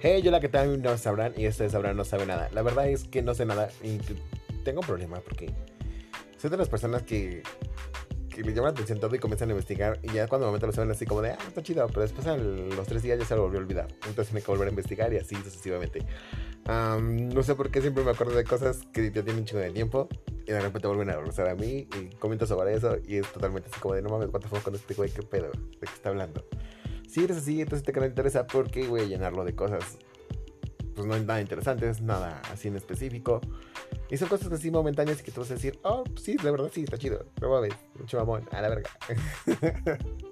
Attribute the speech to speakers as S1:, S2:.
S1: Hey, yo la que tal no sabrán y ustedes sabrán no sabe nada. La verdad es que no sé nada y tengo un problema porque soy de las personas que, que le llaman la atención todo y comienzan a investigar y ya cuando de momento lo saben así como de, ah, está chido, pero después a los tres días ya se lo volvió a olvidar. Entonces me que volver a investigar y así sucesivamente. no sé por qué siempre me acuerdo de cosas que ya tienen un chingo de tiempo y de repente vuelven a regresar a mí y comento sobre eso y es totalmente así como de, no mames, ¿cuánto fue con este güey? ¿Qué pedo? ¿De qué está hablando? Si eres así, entonces te canal interesa porque voy a llenarlo de cosas. Pues no nada interesantes, nada así en específico. Y son cosas así momentáneas que tú vas a decir, oh, sí, de verdad sí, está chido. No mames, mucho mamón, a la verga.